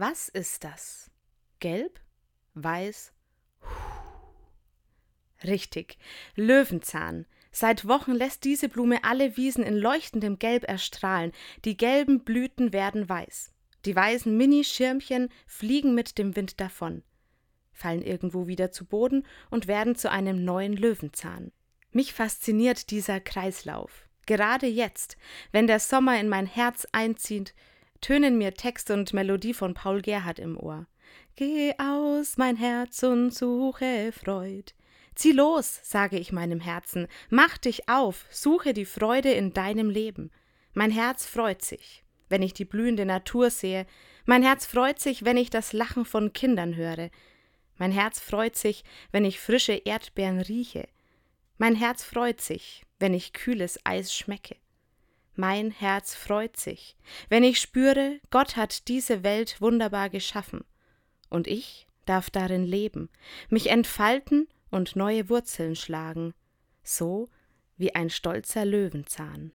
Was ist das? Gelb? Weiß? Richtig, Löwenzahn. Seit Wochen lässt diese Blume alle Wiesen in leuchtendem Gelb erstrahlen, die gelben Blüten werden weiß. Die weißen Minischirmchen fliegen mit dem Wind davon, fallen irgendwo wieder zu Boden und werden zu einem neuen Löwenzahn. Mich fasziniert dieser Kreislauf. Gerade jetzt, wenn der Sommer in mein Herz einzieht, tönen mir Text und Melodie von Paul Gerhardt im Ohr. Geh aus, mein Herz, und suche Freud. Zieh los, sage ich meinem Herzen, mach dich auf, suche die Freude in deinem Leben. Mein Herz freut sich, wenn ich die blühende Natur sehe, mein Herz freut sich, wenn ich das Lachen von Kindern höre, mein Herz freut sich, wenn ich frische Erdbeeren rieche, mein Herz freut sich, wenn ich kühles Eis schmecke. Mein Herz freut sich, wenn ich spüre, Gott hat diese Welt wunderbar geschaffen, und ich darf darin leben, mich entfalten und neue Wurzeln schlagen, so wie ein stolzer Löwenzahn.